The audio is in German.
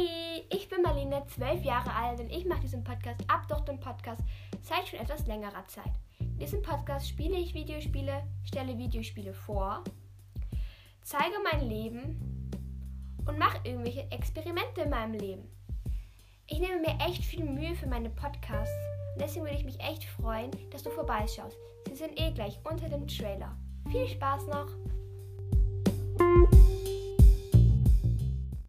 Hi, ich bin Marlene, zwölf Jahre alt und ich mache diesen Podcast ab durch den Podcast seit schon etwas längerer Zeit. In diesem Podcast spiele ich Videospiele, stelle Videospiele vor, zeige mein Leben und mache irgendwelche Experimente in meinem Leben. Ich nehme mir echt viel Mühe für meine Podcasts und deswegen würde ich mich echt freuen, dass du vorbeischaust. Sie sind eh gleich unter dem Trailer. Viel Spaß noch!